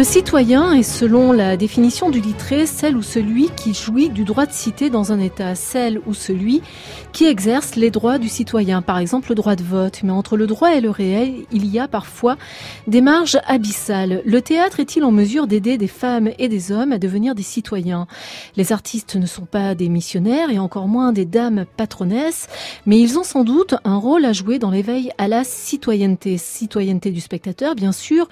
Le citoyen est, selon la définition du littré, celle ou celui qui jouit du droit de cité dans un État, celle ou celui qui exerce les droits du citoyen, par exemple le droit de vote. Mais entre le droit et le réel, il y a parfois des marges abyssales. Le théâtre est-il en mesure d'aider des femmes et des hommes à devenir des citoyens? Les artistes ne sont pas des missionnaires et encore moins des dames patronesses, mais ils ont sans doute un rôle à jouer dans l'éveil à la citoyenneté. Citoyenneté du spectateur, bien sûr,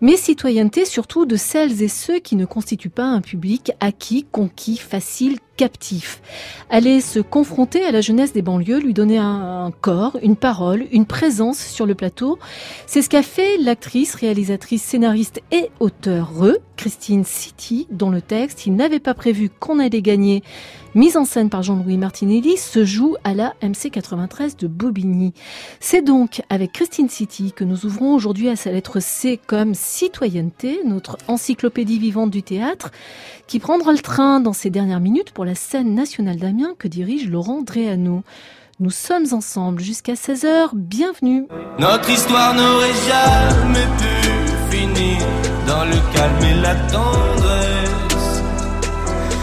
mais citoyenneté sur de celles et ceux qui ne constituent pas un public acquis, conquis, facile, captif. Aller se confronter à la jeunesse des banlieues, lui donner un, corps, une parole, une présence sur le plateau, c'est ce qu'a fait l'actrice, réalisatrice, scénariste et auteur Christine City, dont le texte, il n'avait pas prévu qu'on allait gagner mise en scène par Jean-Louis Martinelli, se joue à la MC 93 de Bobigny. C'est donc avec Christine City que nous ouvrons aujourd'hui à sa lettre C comme citoyenneté, notre encyclopédie vivante du théâtre, qui prendra le train dans ces dernières minutes pour la scène nationale d'Amiens que dirige Laurent Dréano. Nous sommes ensemble jusqu'à 16h, bienvenue. Notre histoire n'aurait jamais pu finir.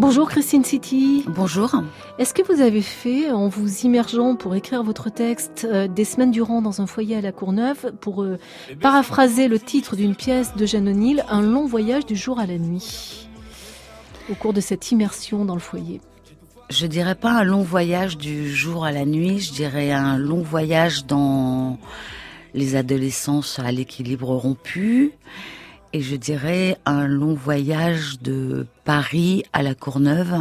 Bonjour Christine City. Bonjour. Est-ce que vous avez fait, en vous immergeant pour écrire votre texte euh, des semaines durant dans un foyer à la Courneuve, pour euh, paraphraser le titre d'une pièce de Jeanne O'Neill, un long voyage du jour à la nuit, au cours de cette immersion dans le foyer? Je dirais pas un long voyage du jour à la nuit, je dirais un long voyage dans les adolescences à l'équilibre rompu et je dirais un long voyage de Paris à la Courneuve,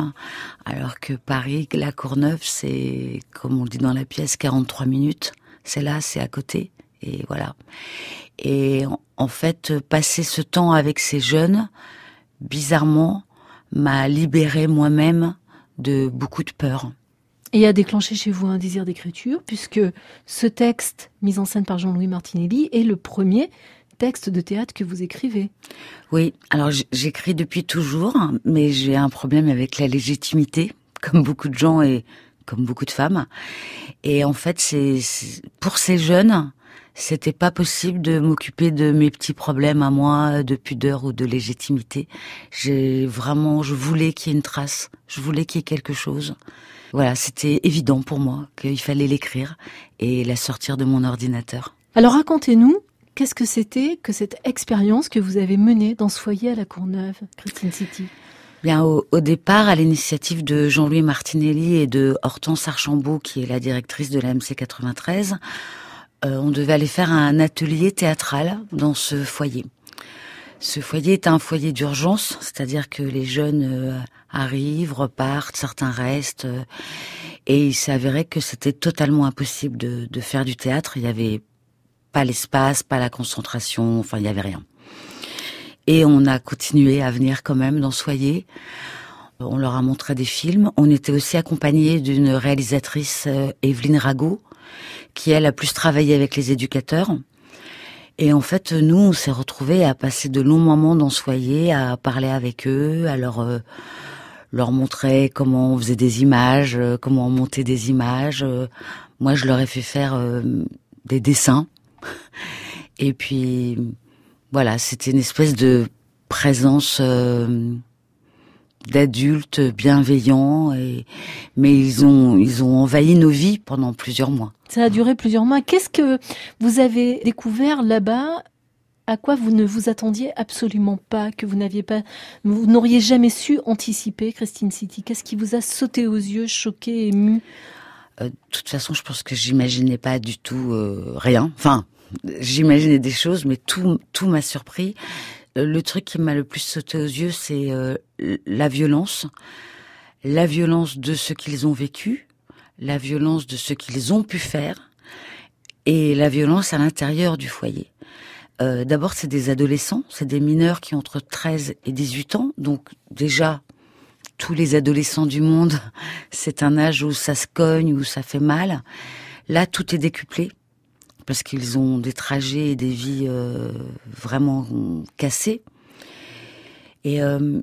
alors que Paris, la Courneuve, c'est, comme on le dit dans la pièce, 43 minutes. C'est là, c'est à côté, et voilà. Et en fait, passer ce temps avec ces jeunes, bizarrement, m'a libéré moi-même de beaucoup de peur. Et a déclenché chez vous un désir d'écriture, puisque ce texte, mis en scène par Jean-Louis Martinelli, est le premier textes de théâtre que vous écrivez. Oui, alors j'écris depuis toujours, mais j'ai un problème avec la légitimité, comme beaucoup de gens et comme beaucoup de femmes. Et en fait, c'est pour ces jeunes, c'était pas possible de m'occuper de mes petits problèmes à moi de pudeur ou de légitimité. J'ai vraiment, je voulais qu'il y ait une trace, je voulais qu'il y ait quelque chose. Voilà, c'était évident pour moi qu'il fallait l'écrire et la sortir de mon ordinateur. Alors racontez-nous Qu'est-ce que c'était que cette expérience que vous avez menée dans ce foyer à la Courneuve, Christine City? Bien, au, départ, à l'initiative de Jean-Louis Martinelli et de Hortense Archambault, qui est la directrice de la MC 93, euh, on devait aller faire un atelier théâtral dans ce foyer. Ce foyer est un foyer d'urgence, c'est-à-dire que les jeunes euh, arrivent, repartent, certains restent, euh, et il avéré que c'était totalement impossible de, de faire du théâtre. Il y avait pas l'espace, pas la concentration, enfin il y avait rien. Et on a continué à venir quand même dans Soyer. On leur a montré des films. On était aussi accompagné d'une réalisatrice, euh, Evelyne Rago, qui elle a plus travaillé avec les éducateurs. Et en fait, nous, on s'est retrouvés à passer de longs moments dans Soyer, à parler avec eux, à leur euh, leur montrer comment on faisait des images, euh, comment on montait des images. moi, je leur ai fait faire des dessins et puis, voilà, c'était une espèce de présence euh, d'adultes bienveillants, et, mais ils ont, ils ont envahi nos vies pendant plusieurs mois. Ça a duré plusieurs mois. Qu'est-ce que vous avez découvert là-bas? À quoi vous ne vous attendiez absolument pas, que vous n'aviez pas, vous n'auriez jamais su anticiper, Christine City? Qu'est-ce qui vous a sauté aux yeux, choqué, ému? De toute façon, je pense que j'imaginais pas du tout euh, rien. Enfin, j'imaginais des choses, mais tout, tout m'a surpris. Euh, le truc qui m'a le plus sauté aux yeux, c'est la violence. La violence de ce qu'ils ont vécu, la violence de ce qu'ils ont pu faire, et la violence à l'intérieur du foyer. Euh, d'abord, c'est des adolescents, c'est des mineurs qui ont entre 13 et 18 ans. Donc déjà, tous les adolescents du monde, c'est un âge où ça se cogne, où ça fait mal. Là, tout est décuplé parce qu'ils ont des trajets et des vies euh, vraiment cassées. Et euh,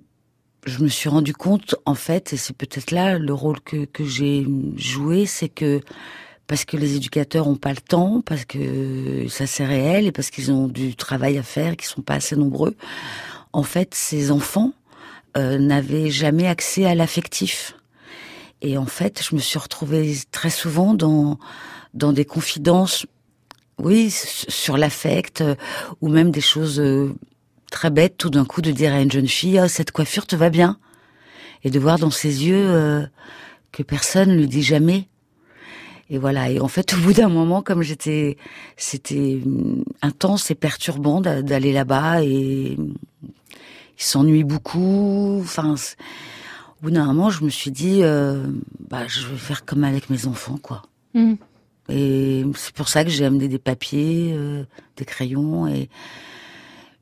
je me suis rendu compte, en fait, et c'est peut-être là le rôle que, que j'ai joué, c'est que parce que les éducateurs ont pas le temps, parce que ça c'est réel et parce qu'ils ont du travail à faire qu'ils sont pas assez nombreux. En fait, ces enfants euh, n'avaient jamais accès à l'affectif. Et en fait, je me suis retrouvée très souvent dans dans des confidences, oui, sur l'affect euh, ou même des choses euh, très bêtes. Tout d'un coup, de dire à une jeune fille, oh, cette coiffure te va bien, et de voir dans ses yeux que personne lui dit jamais et voilà. Et en fait, au bout d'un moment, comme j'étais, c'était intense et perturbant d'aller là-bas et il s'ennuie beaucoup. Enfin, au bout d'un moment, je me suis dit, euh, bah, je vais faire comme avec mes enfants, quoi. Mmh. Et c'est pour ça que j'ai amené des papiers, euh, des crayons et,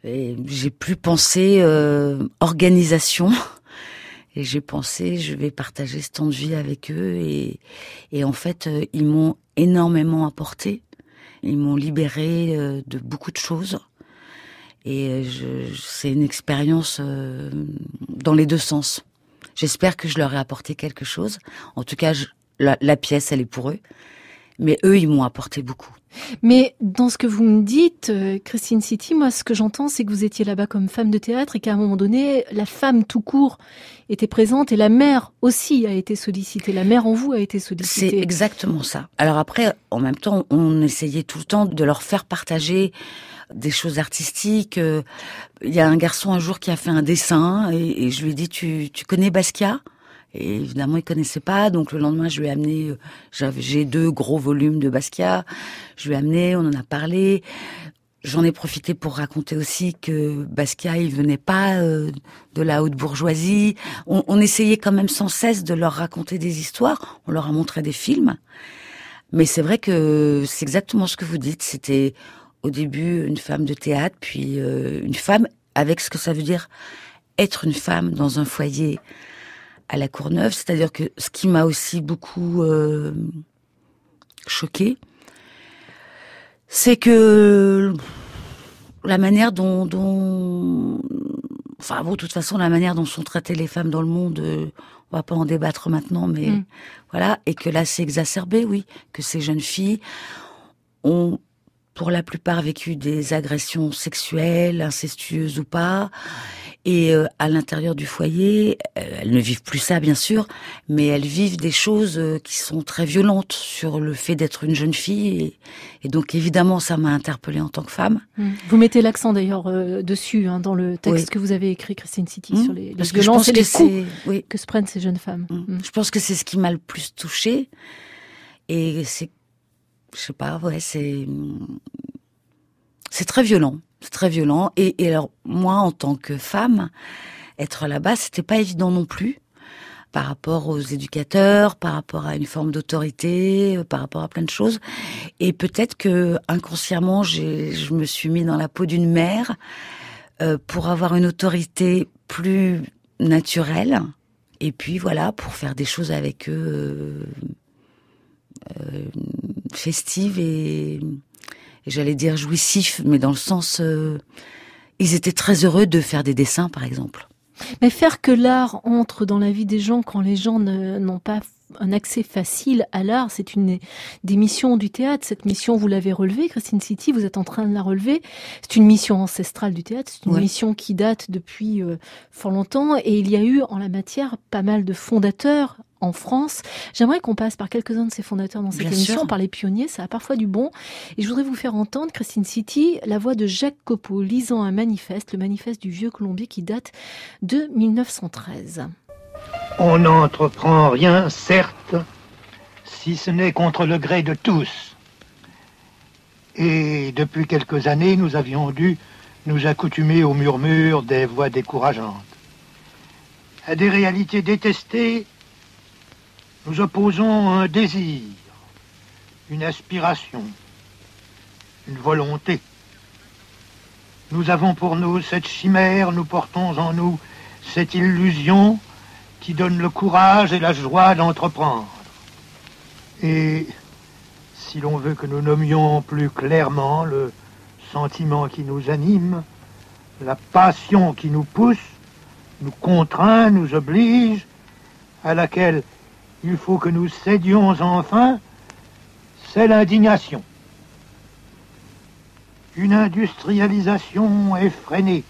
et j'ai plus pensé euh, organisation. Et j'ai pensé, je vais partager ce temps de vie avec eux. Et, et en fait, euh, ils m'ont énormément apporté. Ils m'ont libéré de beaucoup de choses. Et c'est une expérience euh, dans les deux sens. J'espère que je leur ai apporté quelque chose. En tout cas, la, la pièce, elle est pour eux. Mais eux, ils m'ont apporté beaucoup. Mais dans ce que vous me dites, euh, Christine City, moi, ce que j'entends, c'est que vous étiez là-bas comme femme de théâtre et qu'à un moment donné, la femme tout court était présente et la mère aussi a été sollicitée. La mère en vous a été sollicitée. C'est exactement ça. Alors après, en même temps, on essayait tout le temps de leur faire partager des choses artistiques. Euh, il y a un garçon un jour qui a fait un dessin et, je lui ai dit, tu, tu connais Basquiat? Et évidemment, il connaissait pas. Donc le lendemain, je lui ai amené, euh, j'ai deux gros volumes de Basquiat. Je lui ai amené, on en a parlé. J'en ai profité pour raconter aussi que Basquiat, il venait pas euh, de la haute bourgeoisie. On, on, essayait quand même sans cesse de leur raconter des histoires. On leur a montré des films. Mais c'est vrai que c'est exactement ce que vous dites. C'était au début une femme de théâtre, puis euh, une femme avec ce que ça veut dire être une femme dans un foyer à la Courneuve. C'est-à-dire que ce qui m'a aussi beaucoup euh, choqué, c'est que la manière dont, dont, enfin bon, de toute façon, la manière dont sont traitées les femmes dans le monde, euh, on va pas en débattre maintenant, mais mm. voilà, et que là c'est exacerbé, oui, que ces jeunes filles ont pour la plupart vécu des agressions sexuelles, incestueuses ou pas, et euh, à l'intérieur du foyer, euh, elles ne vivent plus ça, bien sûr, mais elles vivent des choses euh, qui sont très violentes sur le fait d'être une jeune fille. Et, donc, évidemment, ça m'a interpellée en tant que femme. Mmh. Vous mettez l'accent d'ailleurs dessus, hein, dans le texte que vous avez écrit, Christine City, mmh. sur les, les violences et les coups oui. que se prennent ces jeunes femmes. Mmh. Je pense que c'est ce qui m'a le plus touchée. Et c'est, je sais pas, ouais, c'est, c'est très violent. C'est très violent. Et, alors, moi, en tant que femme, être là-bas, c'était pas évident non plus par rapport aux éducateurs, par rapport à une forme d'autorité, par rapport à plein de choses. Et peut-être que inconsciemment, je me suis mis dans la peau d'une mère euh, pour avoir une autorité plus naturelle. Et puis voilà, pour faire des choses avec eux euh, euh, festives et et j'allais dire jouissif, mais dans le sens, euh, ils étaient très heureux de faire des dessins, par exemple. Mais faire que l'art entre dans la vie des gens quand les gens n'ont pas un accès facile à l'art, c'est une des missions du théâtre. Cette mission, vous l'avez relevée, Christine City, vous êtes en train de la relever. C'est une mission ancestrale du théâtre, c'est une mission qui date depuis euh, fort longtemps, et il y a eu en la matière pas mal de fondateurs en France. J'aimerais qu'on passe par quelques-uns de ses fondateurs dans cette Bien émission, sûr. par les pionniers, ça a parfois du bon. Et je voudrais vous faire entendre, Christine City, la voix de Jacques Copeau lisant un manifeste, le manifeste du Vieux Colombier qui date de 1913. On n'entreprend rien, certes, si ce n'est contre le gré de tous. Et depuis quelques années, nous avions dû nous accoutumer au murmure des voix décourageantes. À des réalités détestées, nous opposons un désir, une aspiration, une volonté. Nous avons pour nous cette chimère, nous portons en nous cette illusion qui donne le courage et la joie d'entreprendre. Et si l'on veut que nous nommions plus clairement le sentiment qui nous anime, la passion qui nous pousse, nous contraint, nous oblige, à laquelle il faut que nous cédions enfin, c'est l'indignation. Une industrialisation effrénée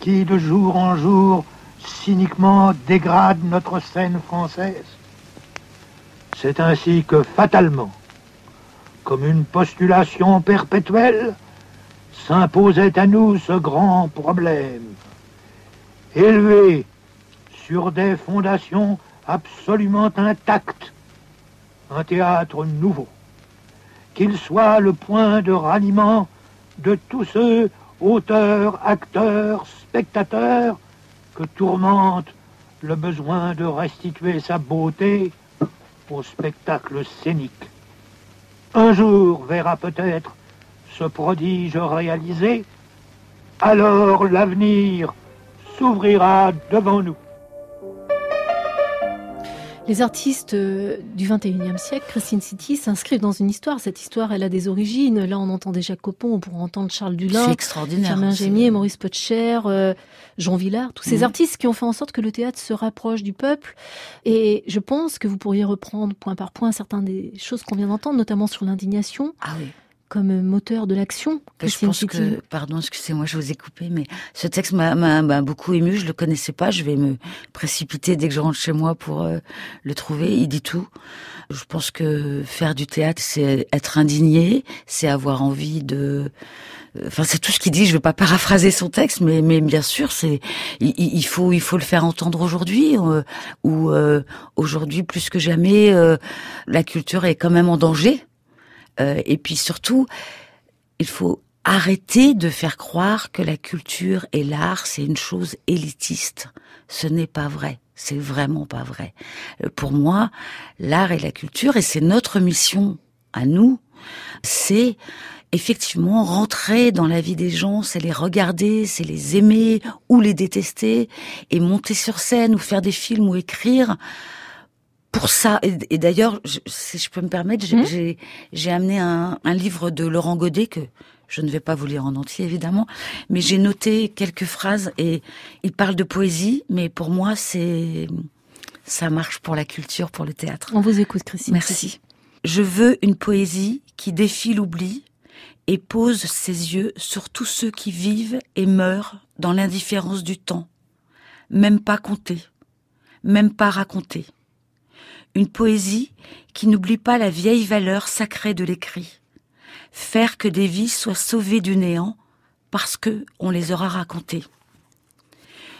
qui de jour en jour cyniquement dégrade notre scène française. C'est ainsi que fatalement, comme une postulation perpétuelle, s'imposait à nous ce grand problème. Élevé sur des fondations absolument intactes, un théâtre nouveau, qu'il soit le point de ralliement de tous ceux, auteurs, acteurs, spectateurs, que tourmente le besoin de restituer sa beauté au spectacle scénique. Un jour verra peut-être ce prodige réalisé, alors l'avenir s'ouvrira devant nous. Les artistes euh, du 21e siècle, Christine City, s'inscrivent dans une histoire. Cette histoire, elle a des origines. Là, on entend déjà Copon, on pourrait entendre Charles Dulin. Firmin C'est- Gémier, Maurice Potcher, euh, Jean Villard, tous ces Mhm. artistes qui ont fait en sorte que le théâtre se rapproche du peuple. Et je pense que vous pourriez reprendre point par point certaines des choses qu'on vient d'entendre, notamment sur l'indignation, Ah oui. Comme moteur de l'action. Je pense que, pardon, excusez-moi, je vous ai coupé, mais ce texte m'a- beaucoup ému. Je le connaissais pas. Je vais me précipiter dès que je rentre chez moi pour euh, le trouver. Il dit tout. Je pense que faire du théâtre, c'est être indigné, c'est avoir envie de. Enfin, c'est tout ce qu'il dit. Je vais pas paraphraser son texte, mais mais bien sûr, c'est il, faut il faut le faire entendre aujourd'hui. euh, où euh, aujourd'hui plus que jamais, euh, la culture est quand même en danger. Euh, et puis surtout, il faut arrêter de faire croire que la culture et l'art, c'est une chose élitiste. Ce n'est pas vrai. C'est vraiment pas vrai. Euh, Pour moi, l'art et la culture, et c'est notre mission à nous, c'est effectivement rentrer dans la vie des gens, c'est les regarder, c'est les aimer ou les détester, et monter sur scène ou faire des films ou écrire pour ça. Et, et d'ailleurs, si je peux me permettre, j'ai Mhm. j'ai- amené un, un livre de Laurent Godet que je ne vais pas vous lire en entier évidemment, mais j'ai noté quelques phrases et il parle de poésie, mais pour moi c'est ça marche pour la culture, pour le théâtre. On vous écoute, Christine. Merci. Je veux une poésie qui défie l'oubli et pose ses yeux sur tous ceux qui vivent et meurent dans l'indifférence du temps, même pas compter, même pas raconter. Une poésie qui n'oublie pas la vieille valeur sacrée de l'écrit. Faire que des vies soient sauvées du néant parce que on les aura racontées.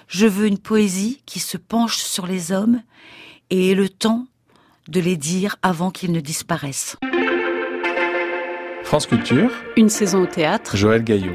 Je veux une poésie qui se penche sur les hommes et ait le temps de les dire avant qu'ils ne disparaissent. France Culture, Une saison au théâtre, Joël Gaillot.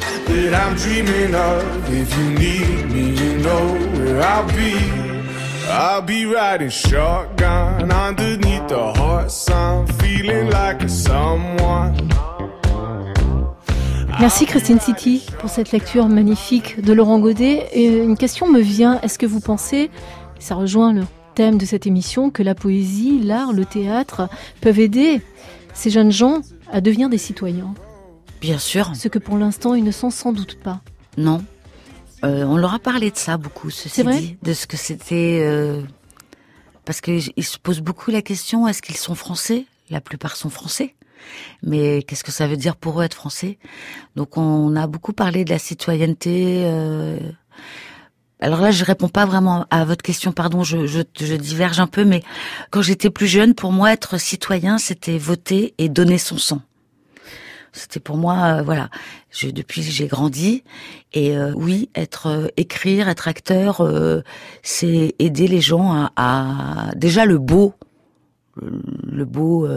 that I'm dreaming of. If you need me, you know where I'll be. I'll be riding shotgun underneath the hot sun, feeling like a someone. Merci Christine City pour cette lecture magnifique de Laurent Godet. Et une question me vient, est-ce que vous pensez Ça rejoint le thème de cette émission que la poésie, l'art, le théâtre peuvent aider ces jeunes gens à devenir des citoyens? Bien sûr. Ce que pour l'instant ils ne sont sans doute pas. Non. Euh, on leur a parlé de ça beaucoup, ceci vrai dit, de ce que c'était. euh, parce qu'ils se posent beaucoup la question est-ce qu'ils sont français? La plupart sont français. Mais qu'est-ce que ça veut dire pour eux être français? Donc on a beaucoup parlé de la citoyenneté. euh, Alors là, je réponds pas vraiment à votre question, pardon, je, je, je diverge un peu, mais quand j'étais plus jeune, pour moi, être citoyen, c'était voter et donner son sang. C'était pour moi, euh, voilà. Depuis, j'ai grandi. Et euh, oui, être euh, écrire, être acteur, euh, c'est aider les gens à, déjà le beau, le, beau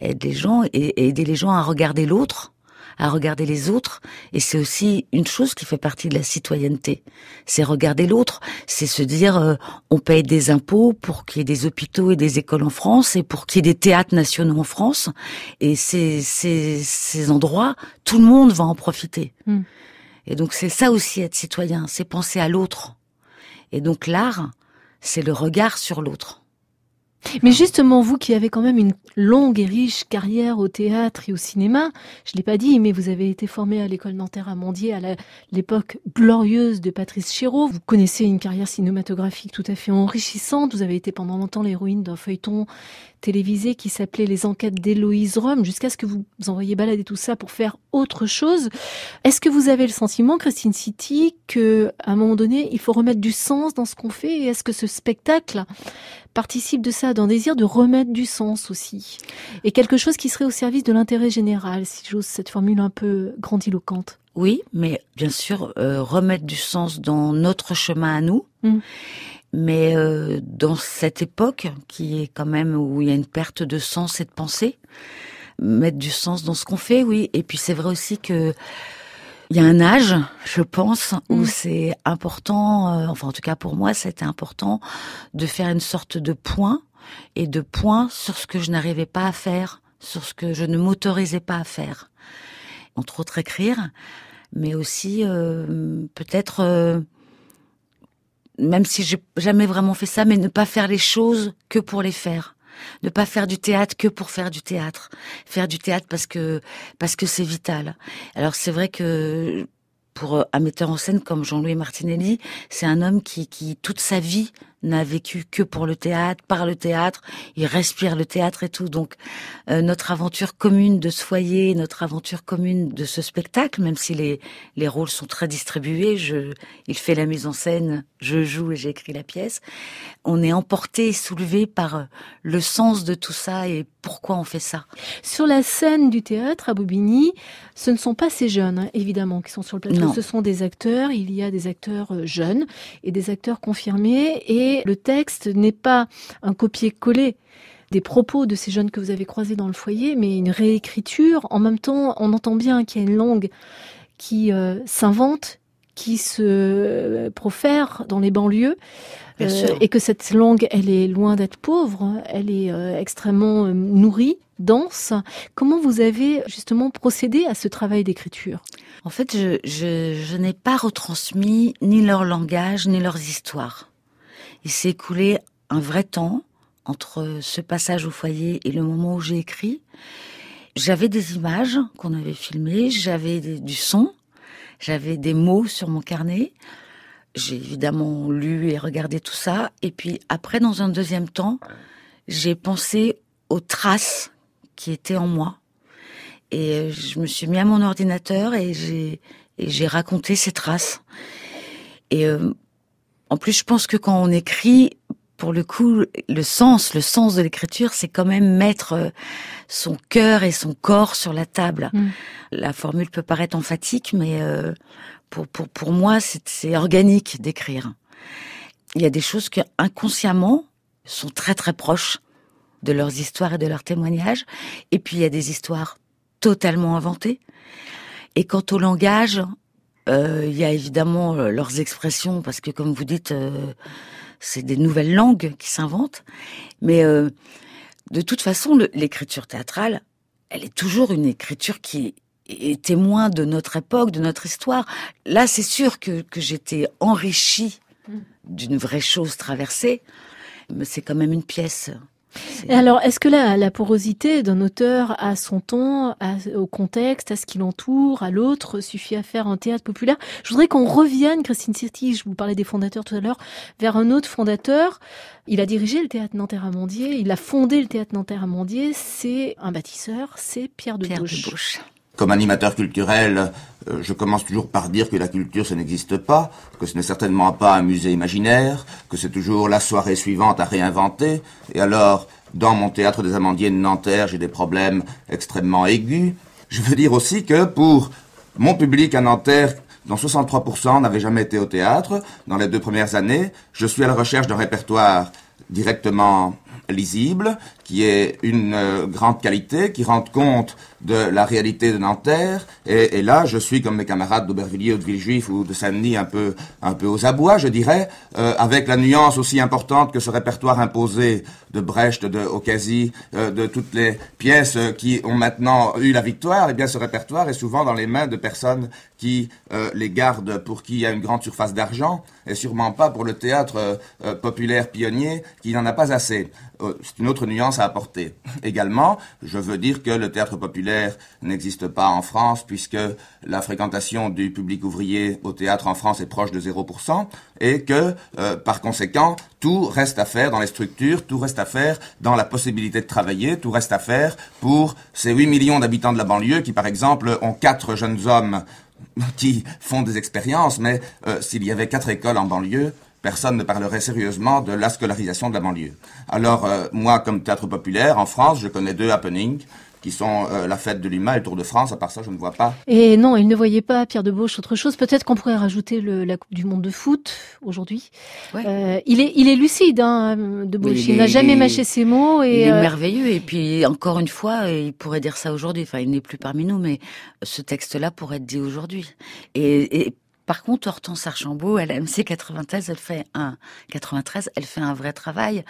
aide les gens et aider les gens à regarder l'autre, à regarder les autres. Et c'est aussi une chose qui fait partie de la citoyenneté. C'est regarder l'autre, c'est se dire euh, on paye des impôts pour qu'il y ait des hôpitaux et des écoles en France et pour qu'il y ait des théâtres nationaux en France. Et ces, ces, ces endroits, tout le monde va en profiter. Mm. Et donc c'est ça aussi être citoyen, c'est penser à l'autre. Et donc l'art, c'est le regard sur l'autre. Mais justement, vous qui avez quand même une longue et riche carrière au théâtre et au cinéma, je l'ai pas dit, mais vous avez été formé à l'école Nanterre à Mandier à l'époque glorieuse de Patrice Chéreau. Vous connaissez une carrière cinématographique tout à fait enrichissante. Vous avez été pendant longtemps l'héroïne d'un feuilleton télévisé qui s'appelait Les Enquêtes d'Héloïse Rome, jusqu'à ce que vous envoyiez balader tout ça pour faire autre chose. Est-ce que vous avez le sentiment, Christine City, que à un moment donné, il faut remettre du sens dans ce qu'on fait Et est-ce que ce spectacle participe de ça, d'un désir de remettre du sens aussi Et quelque chose qui serait au service de l'intérêt général, si j'ose cette formule un peu grandiloquente? Oui, mais bien sûr, euh, remettre du sens dans notre chemin à nous. Mm. Mais euh, dans cette époque, qui est quand même où il y a une perte de sens et de pensée, mettre du sens dans ce qu'on fait, oui. Et puis c'est vrai aussi que il y a un âge, je pense, où Mm. c'est important, euh, enfin en tout cas pour moi, c'était important de faire une sorte de point et de point sur ce que je n'arrivais pas à faire, sur ce que je ne m'autorisais pas à faire. Entre autres écrire, mais aussi euh, peut-être, euh, même si j'ai jamais vraiment fait ça, mais ne pas faire les choses que pour les faire. Ne pas faire du théâtre que pour faire du théâtre. Faire du théâtre parce que parce que c'est vital. Alors c'est vrai que pour un metteur en scène comme Jean-Louis Martinelli, c'est un homme qui, qui toute sa vie n'a vécu que pour le théâtre, par le théâtre, il respire le théâtre et tout. Donc euh, notre aventure commune de ce foyer, notre aventure commune de ce spectacle, même si les, les rôles sont très distribués, je, il fait la mise en scène, je joue et j'écris la pièce, on est emporté et soulevé par euh, le sens de tout ça et pourquoi on fait ça. Sur la scène du théâtre à Bobigny, ce ne sont pas ces jeunes, hein, évidemment, qui sont sur le plateau. Non. Ce sont des acteurs. Il y a des acteurs euh, jeunes et des acteurs confirmés. Et le texte n'est pas un copier-coller des propos de ces jeunes que vous avez croisés dans le foyer, mais une réécriture. En même temps, on entend bien qu'il y a une langue qui euh, s'invente, qui se profère dans les banlieues. Euh, et que cette langue, elle est loin d'être pauvre, elle est euh, extrêmement nourrie, dense. Comment vous avez justement procédé à ce travail d'écriture? En fait, je, je, je n'ai pas retransmis ni leur langage, ni leurs histoires. Il s'est écoulé un vrai temps entre ce passage au foyer et le moment où j'ai écrit. J'avais des images qu'on avait filmées, j'avais du son, j'avais des mots sur mon carnet. J'ai évidemment lu et regardé tout ça. Et puis après, dans un deuxième temps, j'ai pensé aux traces qui étaient en moi. Et je me suis mis à mon ordinateur et j'ai et j'ai raconté ces traces. Et euh, en plus, je pense que quand on écrit, pour le coup, le sens, le sens de l'écriture, c'est quand même mettre euh, son cœur et son corps sur la table. Mm. La formule peut paraître emphatique, mais euh, pour pour pour moi, c'est c'est organique d'écrire. Il y a des choses qui inconsciemment sont très très proches de leurs histoires et de leurs témoignages, et puis il y a des histoires totalement inventées. Et quant au langage, euh, il y a évidemment euh, leurs expressions, parce que comme vous dites, euh, c'est des nouvelles langues qui s'inventent. Mais euh, de toute façon, l'écriture théâtrale, elle est toujours une écriture qui est témoin de notre époque, de notre histoire. Là, c'est sûr que, que j'étais enrichie d'une vraie chose traversée. Mais c'est quand même une pièce. Et alors, est-ce que la, la porosité d'un auteur à son ton, à- au contexte, à ce qui l'entoure, à l'autre, suffit à faire un théâtre populaire? Je voudrais qu'on revienne, Christine City, je vous parlais des fondateurs tout à l'heure, vers un autre fondateur. Il a dirigé le théâtre Nanterre-Amandier, il a fondé le théâtre Nanterre-Amandier, c'est un bâtisseur, c'est Pierre de Pierre de Bauche. Comme animateur culturel, euh, je commence toujours par dire que la culture, ça n'existe pas, que ce n'est certainement pas un musée imaginaire, que c'est toujours la soirée suivante à réinventer. Et alors, dans mon théâtre des Amandiers de Nanterre, j'ai des problèmes extrêmement aigus. Je veux dire aussi que pour mon public à Nanterre, dont 63% n'avaient jamais été au théâtre, dans les deux premières années, je suis à la recherche d'un répertoire directement lisible, qui est une euh, grande qualité, qui rende compte de la réalité de Nanterre. Et, là, je suis comme mes camarades d'Aubervilliers ou de Villejuif ou de Saint-Denis, un peu, un peu aux abois, je dirais, euh, avec la nuance aussi importante que ce répertoire imposé de Brecht, de Ocasi, euh, de toutes les pièces qui ont maintenant eu la victoire. Et bien, ce répertoire est souvent dans les mains de personnes qui les gardent pour qui il y a une grande surface d'argent, et sûrement pas pour le théâtre populaire pionnier qui n'en a pas assez. C'est une autre nuance à apporter. Également, je veux dire que le théâtre populaire n'existe pas en France puisque la fréquentation du public ouvrier au théâtre en France est proche de 0% et que, euh, par conséquent, tout reste à faire dans les structures, tout reste à faire dans la possibilité de travailler, tout reste à faire pour ces 8 millions d'habitants de la banlieue qui, par exemple, ont quatre jeunes hommes qui font des expériences, mais euh, s'il y avait quatre écoles en banlieue, personne ne parlerait sérieusement de la scolarisation de la banlieue. Alors, euh, moi, comme théâtre populaire, en France, je connais deux happenings, qui sont euh, la fête de l'UMA et le Tour de France. À part ça, je ne vois pas. Et non, il ne voyait pas Pierre de Bauche autre chose. Peut-être qu'on pourrait rajouter le- la Coupe du Monde de foot aujourd'hui. Ouais. Euh, il est, il est lucide, hein, de Bauche. il Il, n'a jamais il est- mâché ses mots Il et est euh, merveilleux et puis encore une fois, il pourrait dire ça aujourd'hui. Enfin, il n'est plus parmi nous, mais ce texte-là pourrait être dit aujourd'hui. Et, et par contre, Hortense Archambault, à la MC 93, elle fait un 93, elle fait un vrai travail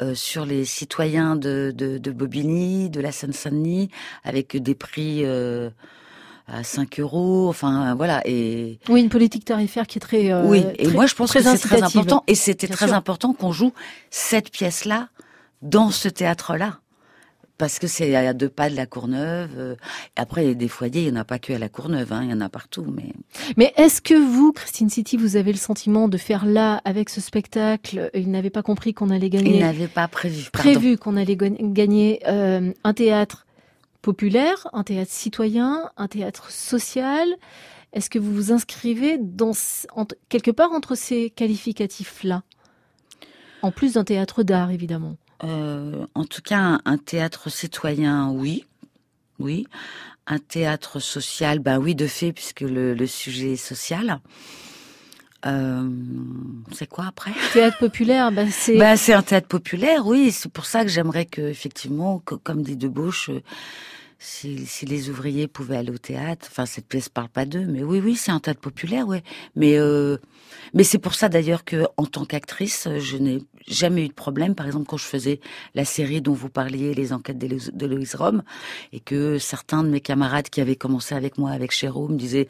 euh, sur les citoyens de, de, de Bobigny, de la Seine-Saint-Denis, avec des prix euh, à 5 euros. Enfin, voilà. Et oui, une politique tarifaire qui est très. euh, oui, et très- moi je pense que c'est très important. Et c'était très sûr. important qu'on joue cette pièce-là dans ce théâtre-là. Parce que c'est à deux pas de la Courneuve. euh, Après, il y a des foyers, il n'y en a pas que à la Courneuve, hein, il y en a partout. Mais Mais est-ce que vous, Christine City, vous avez le sentiment de faire là, avec ce spectacle, il n'avait pas compris qu'on allait il gagner, n'avait pas prévu. pardon. prévu qu'on allait gagner- euh, un théâtre populaire, un théâtre citoyen, un théâtre social Est-ce que vous vous inscrivez dans, quelque part entre ces qualificatifs-là? En plus d'un théâtre d'art, évidemment. Euh, en tout cas, un, un théâtre citoyen, oui, oui. Un théâtre social, ben oui, de fait, puisque le, le sujet est social. Euh, c'est quoi après? Théâtre populaire, bah, c'est... Ben, c'est un théâtre populaire, oui. C'est pour ça que j'aimerais que, effectivement, que- comme dit Debauche, euh, si, si les ouvriers pouvaient aller au théâtre, enfin cette pièce parle pas d'eux, mais oui, oui, c'est un théâtre populaire, ouais. Mais euh, mais c'est pour ça d'ailleurs que, en tant qu'actrice, je n'ai jamais eu de problème. Par exemple, quand je faisais la série dont vous parliez, les enquêtes de Loïse Rome, et que certains de mes camarades qui avaient commencé avec moi, avec Chéreau, me disaient,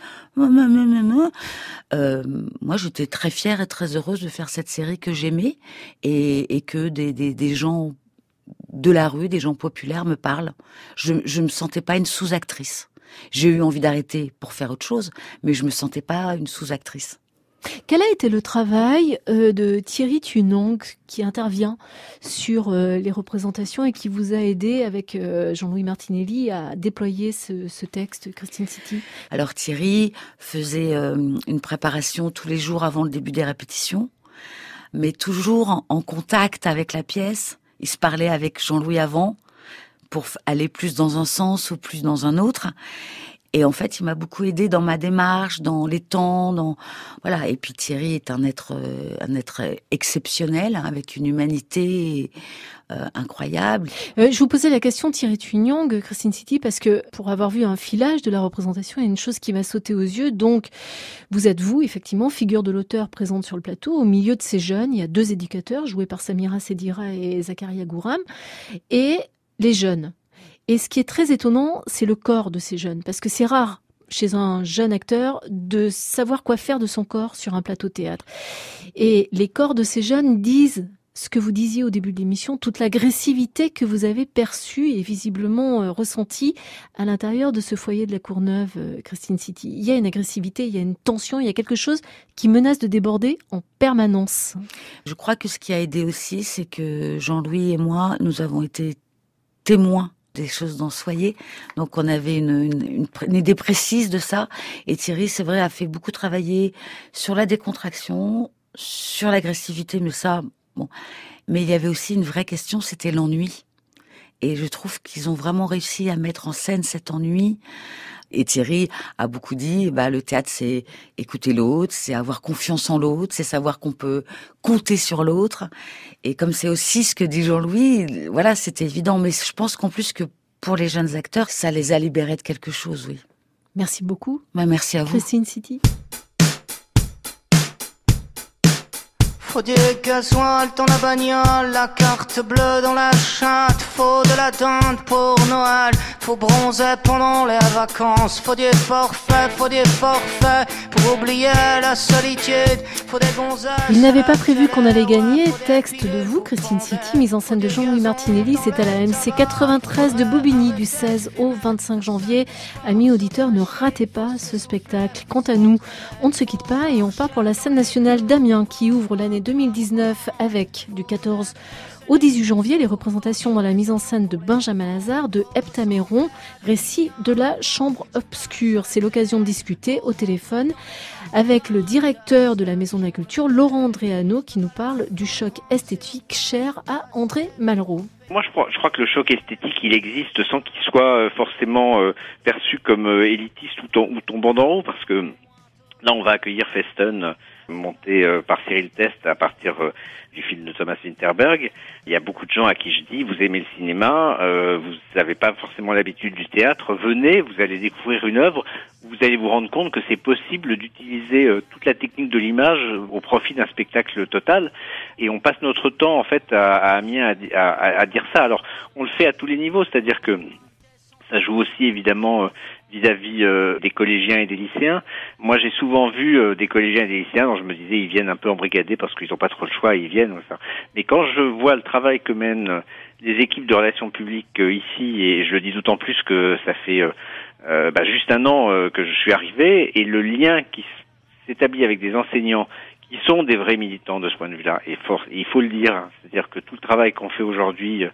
euh, moi, j'étais très fière et très heureuse de faire cette série que j'aimais et, et que des, des, des gens de la rue, des gens populaires me parlent. Je je me sentais pas une sous-actrice. J'ai eu envie d'arrêter pour faire autre chose, mais je me sentais pas une sous-actrice. Quel a été le travail euh, de Thierry Tunong qui intervient sur euh, les représentations et qui vous a aidé avec euh, Jean-Louis Martinelli à déployer ce, ce texte, Christine City? Alors Thierry faisait une préparation tous les jours avant le début des répétitions, mais toujours en, en contact avec la pièce. Il se parlait avec Jean-Louis avant pour aller plus dans un sens ou plus dans un autre. Et en fait, il m'a beaucoup aidé dans ma démarche, dans les temps, dans voilà. Et puis Thierry est un être, euh, un être exceptionnel hein, avec une humanité euh, incroyable. Euh, je vous posais la question Thierry Tunong, Christine City, parce que pour avoir vu un filage de la représentation, il y a une chose qui m'a sauté aux yeux. Donc, vous êtes vous, effectivement, figure de l'auteur présente sur le plateau. Au milieu de ces jeunes, il y a deux éducateurs, joués par Samira Sedira et Zakaria Gouram, et les jeunes. Et ce qui est très étonnant, c'est le corps de ces jeunes, parce que c'est rare chez un jeune acteur de savoir quoi faire de son corps sur un plateau théâtre. Et les corps de ces jeunes disent ce que vous disiez au début de l'émission, toute l'agressivité que vous avez perçue et visiblement euh, ressentie à l'intérieur de ce foyer de la Courneuve, euh, Christine City. Il y a une agressivité, il y a une tension, il y a quelque chose qui menace de déborder en permanence. Je crois que ce qui a aidé aussi, c'est que Jean-Louis et moi, nous avons été témoins des choses dans ce foyer. Donc on avait une, une, une, idée précise de ça. Et Thierry, c'est vrai, a fait beaucoup travailler sur la décontraction, sur l'agressivité, mais ça, Bon. Mais il y avait aussi une vraie question, c'était l'ennui. Et je trouve qu'ils ont vraiment réussi à mettre en scène cet ennui. Et Thierry a beaucoup dit, bah, le théâtre, c'est écouter l'autre, c'est avoir confiance en l'autre, c'est savoir qu'on peut compter sur l'autre. Et comme c'est aussi ce que dit Jean-Louis, voilà, c'était évident. Mais je pense qu'en plus que pour les jeunes acteurs, ça les a libérés de quelque chose, oui. Merci beaucoup. Bah, merci à vous. Christine City. Faut du gasoil dans la bagnole, la carte bleue dans la chatte, faut de la pour Noël, faut bronzer pendant les vacances, faut du forfait, faut du forfait pour oublier la solitude, faut des gonzesses. Il n'avait pas prévu qu'on allait gagner, texte de vous, Christine City, mise en scène de Jean-Louis Martinelli, c'est à la MC 93 de Bobigny du 16 au 25 janvier. Amis auditeurs, ne ratez pas ce spectacle. Quant à nous, on ne se quitte pas et on part pour la scène nationale d'Amiens qui ouvre l'année 2019 avec du 14 au 18 janvier les représentations dans la mise en scène de Benjamin Lazare de Heptaméron, récit de la chambre obscure. C'est l'occasion de discuter au téléphone avec le directeur de la Maison de la Culture, Laurent Andréano, qui nous parle du choc esthétique cher à André Malraux. Moi, je crois, je crois que le choc esthétique, il existe sans qu'il soit euh, forcément euh, perçu comme euh, élitiste ou, tom ou tombant d'en haut, parce que là, on va accueillir Festen monté euh, par Cyril Test à partir euh, du film de Thomas Winterberg. Il y a beaucoup de gens à qui je dis, vous aimez le cinéma, euh, vous n'avez pas forcément l'habitude du théâtre, venez, vous allez découvrir une œuvre, vous allez vous rendre compte que c'est possible d'utiliser toute la technique de l'image au profit d'un spectacle total. Et on passe notre temps en fait à, à à dire ça. Alors on le fait à tous les niveaux, c'est-à-dire que ça joue aussi évidemment vis-à-vis euh, des collégiens et des lycéens. Moi, j'ai souvent vu euh, des collégiens et des lycéens dont je me disais ils viennent un peu embrigadés parce qu'ils n'ont pas trop le choix, ils viennent. Enfin. Mais quand je vois le travail que mènent les équipes de relations publiques euh, ici, et je le dis d'autant plus que ça fait bah, juste un an que je suis arrivé, et le lien qui s'établit avec des enseignants qui sont des vrais militants de ce point de vue-là, et, et il faut le dire, hein, c'est-à-dire que tout le travail qu'on fait aujourd'hui euh,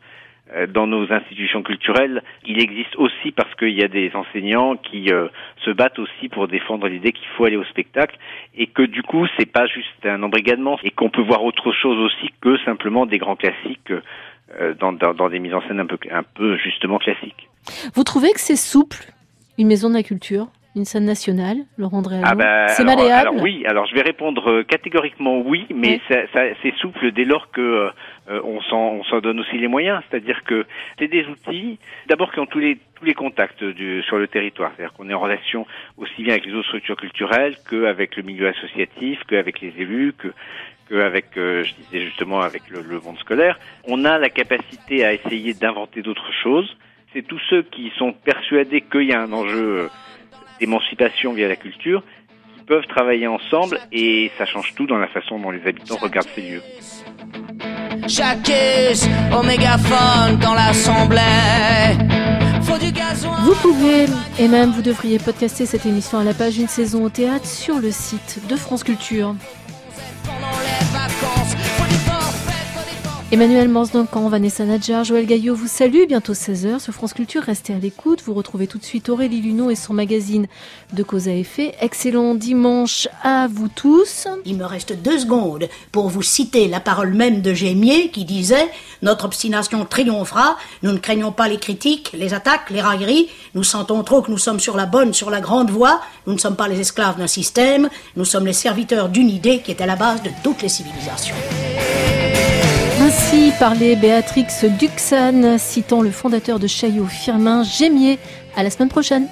dans nos institutions culturelles, il existe aussi parce qu'il y a des enseignants qui euh, se battent aussi pour défendre l'idée qu'il faut aller au spectacle et que du coup c'est pas juste un embrigadement et qu'on peut voir autre chose aussi que simplement des grands classiques euh, dans, dans, dans, des mises en scène un peu, un peu justement classiques. Vous trouvez que c'est souple une maison de la culture une scène nationale, Laurent Dréano ah bah, C'est malléable alors oui, alors je vais répondre catégoriquement oui, mais Oui. c'est souple dès lors que euh, on s'en on s'en donne aussi les moyens, c'est-à-dire que c'est des outils d'abord qui ont tous les tous les contacts du, sur le territoire, c'est-à-dire qu'on est en relation aussi bien avec les autres structures culturelles qu'avec le milieu associatif, qu'avec les élus, que qu'avec, euh, je disais justement, avec le, le monde scolaire. On a la capacité à essayer d'inventer d'autres choses. C'est tous ceux qui sont persuadés qu'il y a un enjeu euh, d'émancipation via la culture qui peuvent travailler ensemble et ça change tout dans la façon dont les habitants regardent ces lieux. J'accuse au mégaphone dans l'assemblée. Faut du gasoil. Vous pouvez, et même vous devriez podcaster cette émission à la page Une saison au théâtre sur le site de France Culture. Emmanuel Morse-Duncan, Vanessa Nadjar, Joël Gaillot vous salue. Bientôt 16h sur France Culture. Restez à l'écoute. Vous retrouvez tout de suite Aurélie Luneau et son magazine de cause à effet. Excellent dimanche à vous tous. Il me reste deux secondes pour vous citer la parole même de Gémier qui disait Notre obstination triomphera, nous ne craignons pas les critiques, les attaques, les railleries, nous sentons trop que nous sommes sur la bonne, sur la grande voie, nous ne sommes pas les esclaves d'un système, nous sommes les serviteurs d'une idée qui est à la base de toutes les civilisations. Ainsi parlait Béatrix Duxan, citant le fondateur de Chaillot, Firmin Gémier. À la semaine prochaine.